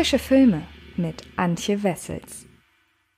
Frische Filme mit Antje Wessels.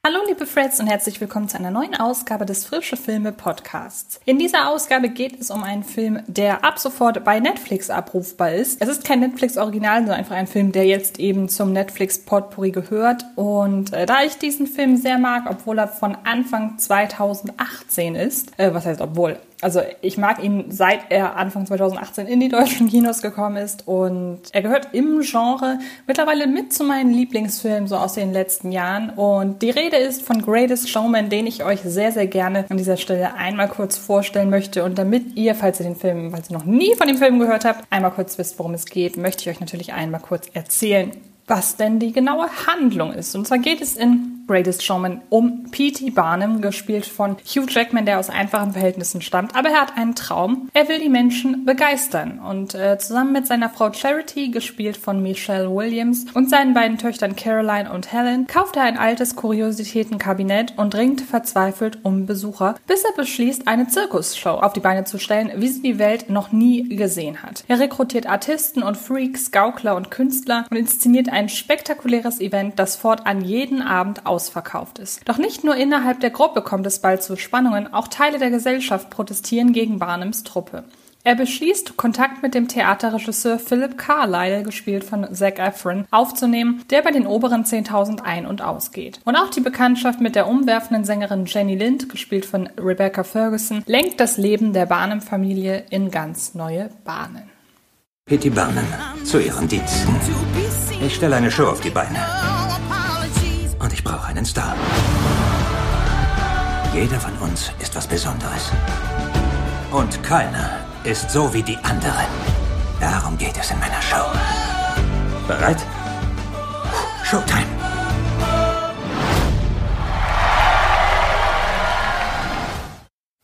Hallo liebe Freds und herzlich willkommen zu einer neuen Ausgabe des Frische Filme Podcasts. In dieser Ausgabe geht es um einen Film, der ab sofort bei Netflix abrufbar ist. Es ist kein Netflix Original, sondern einfach ein Film, der jetzt eben zum Netflix Potpourri gehört. Und äh, da ich diesen Film sehr mag, obwohl er von Anfang 2018 ist, äh, was heißt obwohl, also ich mag ihn seit er Anfang 2018 in die deutschen Kinos gekommen ist und er gehört im Genre mittlerweile mit zu meinen Lieblingsfilmen so aus den letzten Jahren und die Rede ist von Greatest Showman, den ich euch sehr sehr gerne an dieser Stelle einmal kurz vorstellen möchte und damit ihr, falls ihr den Film, falls ihr noch nie von dem Film gehört habt, einmal kurz wisst, worum es geht, möchte ich euch natürlich einmal kurz erzählen, was denn die genaue Handlung ist. Und zwar geht es in Greatest Showman um P.T. Barnum, gespielt von Hugh Jackman, der aus einfachen Verhältnissen stammt. Aber er hat einen Traum. Er will die Menschen begeistern. Und äh, zusammen mit seiner Frau Charity, gespielt von Michelle Williams, und seinen beiden Töchtern Caroline und Helen, kauft er ein altes Kuriositätenkabinett und dringt verzweifelt um Besucher, bis er beschließt, eine Zirkusshow auf die Beine zu stellen, wie sie die Welt noch nie gesehen hat. Er rekrutiert Artisten und Freaks, Gaukler und Künstler und inszeniert ein spektakuläres Event, das fortan jeden Abend ausverkauft ist. Doch nicht nur innerhalb der Gruppe kommt es bald zu Spannungen, auch Teile der Gesellschaft protestieren gegen Barnums Truppe. Er beschließt, Kontakt mit dem Theaterregisseur Philip Carlyle, gespielt von Zac Efron, aufzunehmen, der bei den oberen 10.000 ein- und ausgeht. Und auch die Bekanntschaft mit der umwerfenden Sängerin Jenny Lind, gespielt von Rebecca Ferguson, lenkt das Leben der Barnum-Familie in ganz neue Bahnen. Petty Barnum, zu Ihren Diensten. Ich stelle eine Show auf die Beine einen Star. Jeder von uns ist was Besonderes. Und keiner ist so wie die anderen. Darum geht es in meiner Show. Bereit? Showtime!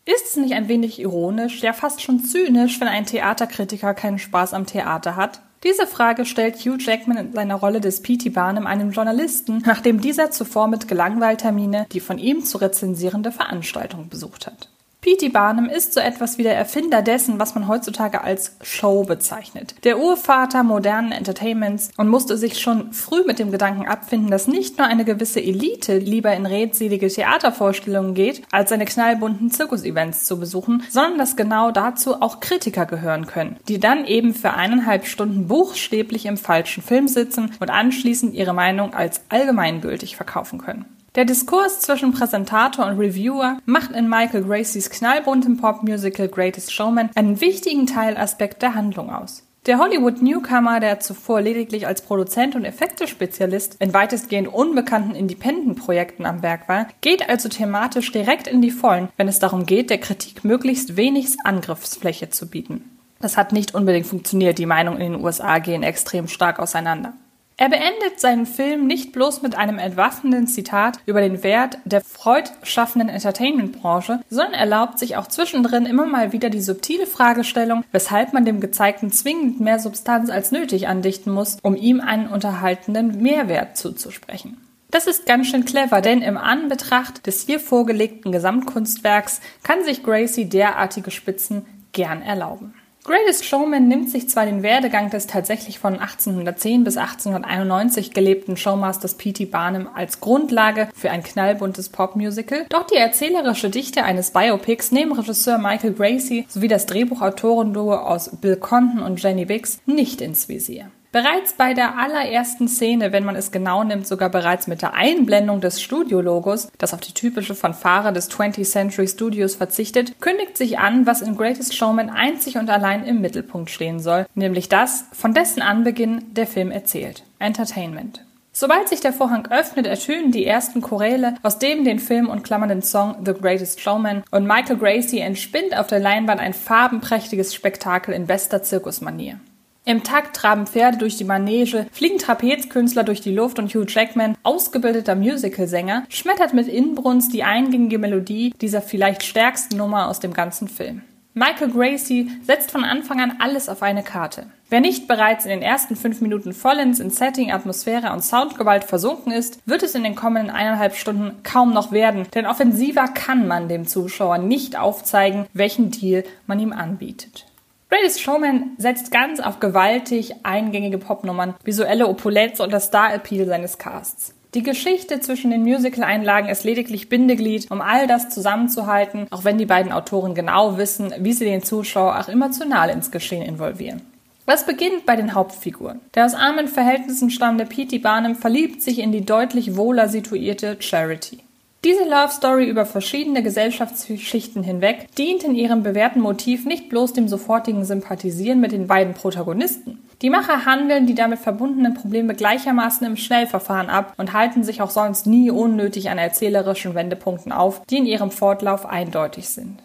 Ist es nicht ein wenig ironisch, ja fast schon zynisch, wenn ein Theaterkritiker keinen Spaß am Theater hat? Diese Frage stellt Hugh Jackman in seiner Rolle des P.T. Barnum einem Journalisten, nachdem dieser zuvor mit Gelangweiltermine die von ihm zu rezensierende Veranstaltung besucht hat. P.T. Barnum ist so etwas wie der Erfinder dessen, was man heutzutage als Show bezeichnet. Der Urvater modernen Entertainments und musste sich schon früh mit dem Gedanken abfinden, dass nicht nur eine gewisse Elite lieber in redselige Theatervorstellungen geht, als seine knallbunten Zirkusevents zu besuchen, sondern dass genau dazu auch Kritiker gehören können, die dann eben für eineinhalb Stunden buchstäblich im falschen Film sitzen und anschließend ihre Meinung als allgemeingültig verkaufen können. Der Diskurs zwischen Präsentator und Reviewer macht in Michael Gracies knallbuntem Popmusical Greatest Showman einen wichtigen Teilaspekt der Handlung aus. Der Hollywood-Newcomer, der zuvor lediglich als Produzent und Effektespezialist in weitestgehend unbekannten Independent-Projekten am Werk war, geht also thematisch direkt in die Vollen, wenn es darum geht, der Kritik möglichst wenig Angriffsfläche zu bieten. Das hat nicht unbedingt funktioniert, die Meinungen in den USA gehen extrem stark auseinander. Er beendet seinen Film nicht bloß mit einem entwaffnenden Zitat über den Wert der freud-schaffenden Entertainment-Branche, sondern erlaubt sich auch zwischendrin immer mal wieder die subtile Fragestellung, weshalb man dem Gezeigten zwingend mehr Substanz als nötig andichten muss, um ihm einen unterhaltenden Mehrwert zuzusprechen. Das ist ganz schön clever, denn im Anbetracht des hier vorgelegten Gesamtkunstwerks kann sich Gracie derartige Spitzen gern erlauben. Greatest Showman nimmt sich zwar den Werdegang des tatsächlich von 1810 bis 1891 gelebten Showmasters P.T. Barnum als Grundlage für ein knallbuntes Popmusical, doch die erzählerische Dichte eines Biopics nehmen Regisseur Michael Gracie sowie das Drehbuchautorenduo aus Bill Condon und Jenny Biggs nicht ins Visier. Bereits bei der allerersten Szene, wenn man es genau nimmt, sogar bereits mit der Einblendung des Studiologos, das auf die typische Fanfare des 20th Century Studios verzichtet, kündigt sich an, was in Greatest Showman einzig und allein im Mittelpunkt stehen soll, nämlich das, von dessen Anbeginn der Film erzählt. Entertainment. Sobald sich der Vorhang öffnet, ertönen die ersten Choräle, aus dem den Film und klammernden Song The Greatest Showman und Michael Gracie entspinnt auf der Leinwand ein farbenprächtiges Spektakel in bester Zirkusmanier. Im Takt traben Pferde durch die Manege, fliegen Trapezkünstler durch die Luft und Hugh Jackman, ausgebildeter Musicalsänger, schmettert mit Inbrunst die eingängige Melodie dieser vielleicht stärksten Nummer aus dem ganzen Film. Michael Gracie setzt von Anfang an alles auf eine Karte. Wer nicht bereits in den ersten fünf Minuten vollends in Setting, Atmosphäre und Soundgewalt versunken ist, wird es in den kommenden eineinhalb Stunden kaum noch werden, denn offensiver kann man dem Zuschauer nicht aufzeigen, welchen Deal man ihm anbietet. Greatest Showman setzt ganz auf gewaltig eingängige Popnummern, visuelle Opulenz und das Star-Appeal seines Casts. Die Geschichte zwischen den Musical-Einlagen ist lediglich Bindeglied, um all das zusammenzuhalten, auch wenn die beiden Autoren genau wissen, wie sie den Zuschauer auch emotional ins Geschehen involvieren. Was beginnt bei den Hauptfiguren. Der aus armen Verhältnissen stammende P.T. Barnum verliebt sich in die deutlich wohler situierte Charity. Diese Love Story über verschiedene Gesellschaftsschichten hinweg dient in ihrem bewährten Motiv nicht bloß dem sofortigen Sympathisieren mit den beiden Protagonisten. Die Macher handeln die damit verbundenen Probleme gleichermaßen im Schnellverfahren ab und halten sich auch sonst nie unnötig an erzählerischen Wendepunkten auf, die in ihrem Fortlauf eindeutig sind.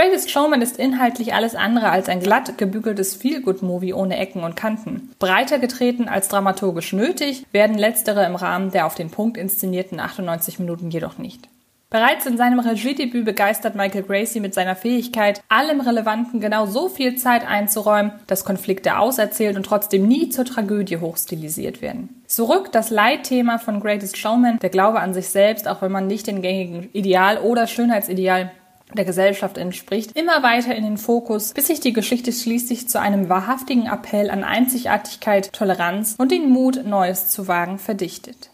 Greatest Showman ist inhaltlich alles andere als ein glatt gebügeltes Feel-Good-Movie ohne Ecken und Kanten. Breiter getreten als dramaturgisch nötig, werden letztere im Rahmen der auf den Punkt inszenierten 98 Minuten jedoch nicht. Bereits in seinem Regiedebüt begeistert Michael Gracie mit seiner Fähigkeit, allem Relevanten genau so viel Zeit einzuräumen, dass Konflikte auserzählt und trotzdem nie zur Tragödie hochstilisiert werden. Zurück das Leitthema von Greatest Showman, der Glaube an sich selbst, auch wenn man nicht den gängigen Ideal oder Schönheitsideal der Gesellschaft entspricht, immer weiter in den Fokus, bis sich die Geschichte schließlich zu einem wahrhaftigen Appell an Einzigartigkeit, Toleranz und den Mut, Neues zu wagen, verdichtet.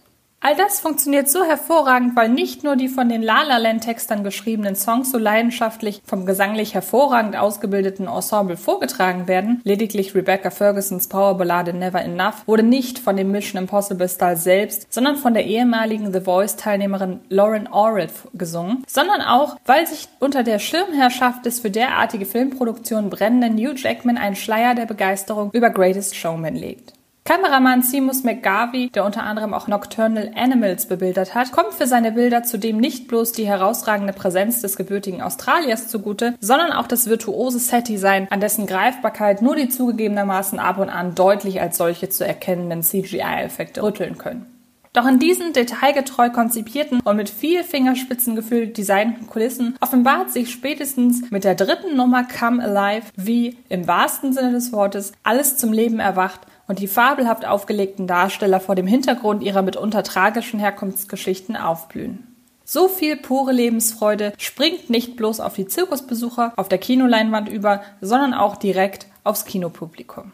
All das funktioniert so hervorragend, weil nicht nur die von den La La Land Textern geschriebenen Songs so leidenschaftlich vom gesanglich hervorragend ausgebildeten Ensemble vorgetragen werden, lediglich Rebecca Fergusons Powerballade Never Enough wurde nicht von dem Mission Impossible Star selbst, sondern von der ehemaligen The Voice Teilnehmerin Lauren Orritt gesungen, sondern auch, weil sich unter der Schirmherrschaft des für derartige Filmproduktionen brennenden Hugh Jackman ein Schleier der Begeisterung über Greatest Showman legt. Kameramann Seamus McGarvey, der unter anderem auch Nocturnal Animals bebildert hat, kommt für seine Bilder zudem nicht bloß die herausragende Präsenz des gebürtigen Australiers zugute, sondern auch das virtuose Setdesign, an dessen Greifbarkeit nur die zugegebenermaßen ab und an deutlich als solche zu erkennenden CGI-Effekte rütteln können. Doch in diesen detailgetreu konzipierten und mit viel Fingerspitzengefühl designten Kulissen offenbart sich spätestens mit der dritten Nummer Come Alive, wie im wahrsten Sinne des Wortes alles zum Leben erwacht und die fabelhaft aufgelegten Darsteller vor dem Hintergrund ihrer mitunter tragischen Herkunftsgeschichten aufblühen. So viel pure Lebensfreude springt nicht bloß auf die Zirkusbesucher auf der Kinoleinwand über, sondern auch direkt aufs Kinopublikum.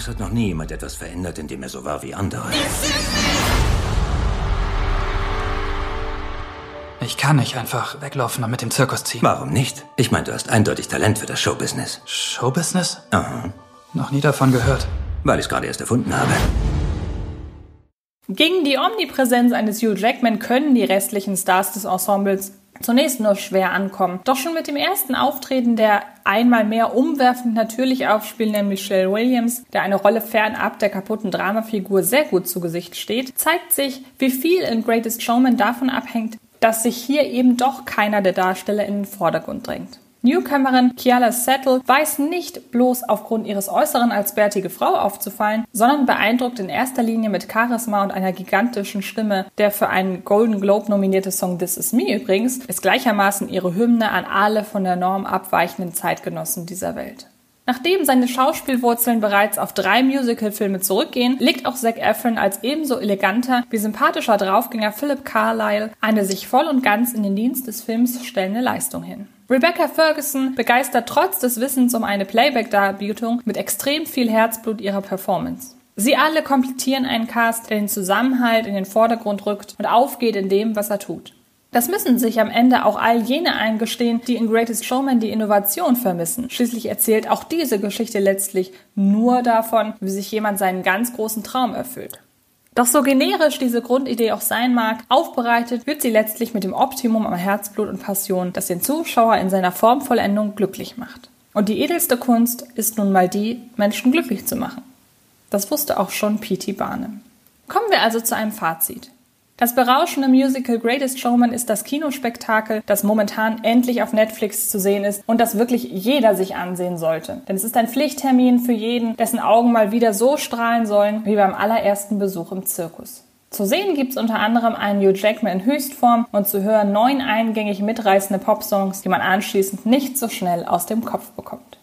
Es hat noch nie jemand etwas verändert, indem er so war wie andere. Ich kann nicht einfach weglaufen und mit dem Zirkus ziehen. Warum nicht? Ich meine, du hast eindeutig Talent für das Showbusiness. Showbusiness? Aha. Noch nie davon gehört. Weil ich es gerade erst erfunden habe. Gegen die Omnipräsenz eines Hugh Jackman können die restlichen Stars des Ensembles zunächst nur schwer ankommen. Doch schon mit dem ersten Auftreten der einmal mehr umwerfend natürlich aufspielenden Michelle Williams, der eine Rolle fernab der kaputten Dramafigur sehr gut zu Gesicht steht, zeigt sich, wie viel in Greatest Showman davon abhängt, dass sich hier eben doch keiner der Darsteller in den Vordergrund drängt. Newcomerin Kiala Settle weiß nicht bloß aufgrund ihres Äußeren als bärtige Frau aufzufallen, sondern beeindruckt in erster Linie mit Charisma und einer gigantischen Stimme. Der für einen Golden Globe nominierte Song This Is Me übrigens ist gleichermaßen ihre Hymne an alle von der Norm abweichenden Zeitgenossen dieser Welt. Nachdem seine Schauspielwurzeln bereits auf drei Musicalfilme zurückgehen, legt auch Zac Efron als ebenso eleganter wie sympathischer Draufgänger Philip Carlyle eine sich voll und ganz in den Dienst des Films stellende Leistung hin. Rebecca Ferguson begeistert trotz des Wissens um eine Playback-Darbietung mit extrem viel Herzblut ihrer Performance. Sie alle komplettieren einen Cast, der den Zusammenhalt in den Vordergrund rückt und aufgeht in dem, was er tut. Das müssen sich am Ende auch all jene eingestehen, die in Greatest Showman die Innovation vermissen. Schließlich erzählt auch diese Geschichte letztlich nur davon, wie sich jemand seinen ganz großen Traum erfüllt. Doch so generisch diese Grundidee auch sein mag, aufbereitet wird sie letztlich mit dem Optimum an Herzblut und Passion, das den Zuschauer in seiner Formvollendung glücklich macht. Und die edelste Kunst ist nun mal die, Menschen glücklich zu machen. Das wusste auch schon P.T. Barnum. Kommen wir also zu einem Fazit. Das berauschende Musical Greatest Showman ist das Kinospektakel, das momentan endlich auf Netflix zu sehen ist und das wirklich jeder sich ansehen sollte. Denn es ist ein Pflichttermin für jeden, dessen Augen mal wieder so strahlen sollen wie beim allerersten Besuch im Zirkus. Zu sehen gibt's unter anderem einen Hugh Jackman in Höchstform und zu hören neun eingängig mitreißende Popsongs, die man anschließend nicht so schnell aus dem Kopf bekommt.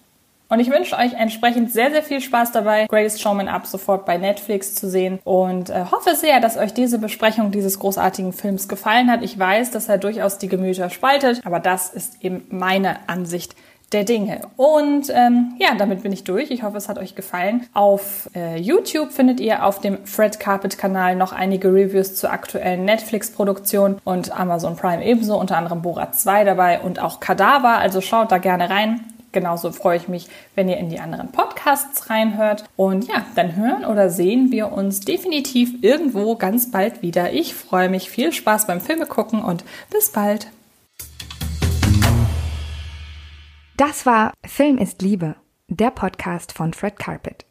Und ich wünsche euch entsprechend sehr, sehr viel Spaß dabei, Greatest Showman ab sofort bei Netflix zu sehen und äh, hoffe sehr, dass euch diese Besprechung dieses großartigen Films gefallen hat. Ich weiß, dass er durchaus die Gemüter spaltet, aber das ist eben meine Ansicht der Dinge. Und ähm, ja, damit bin ich durch. Ich hoffe, es hat euch gefallen. Auf äh, YouTube findet ihr auf dem Fred Carpet Kanal noch einige Reviews zur aktuellen Netflix-Produktion und Amazon Prime ebenso, unter anderem Borat 2 dabei und auch Kadaver. Also schaut da gerne rein. Genauso freue ich mich, wenn ihr in die anderen Podcasts reinhört. Und ja, dann hören oder sehen wir uns definitiv irgendwo ganz bald wieder. Ich freue mich. Viel Spaß beim Filme gucken und bis bald. Das war Film ist Liebe, der Podcast von Fred Carpet.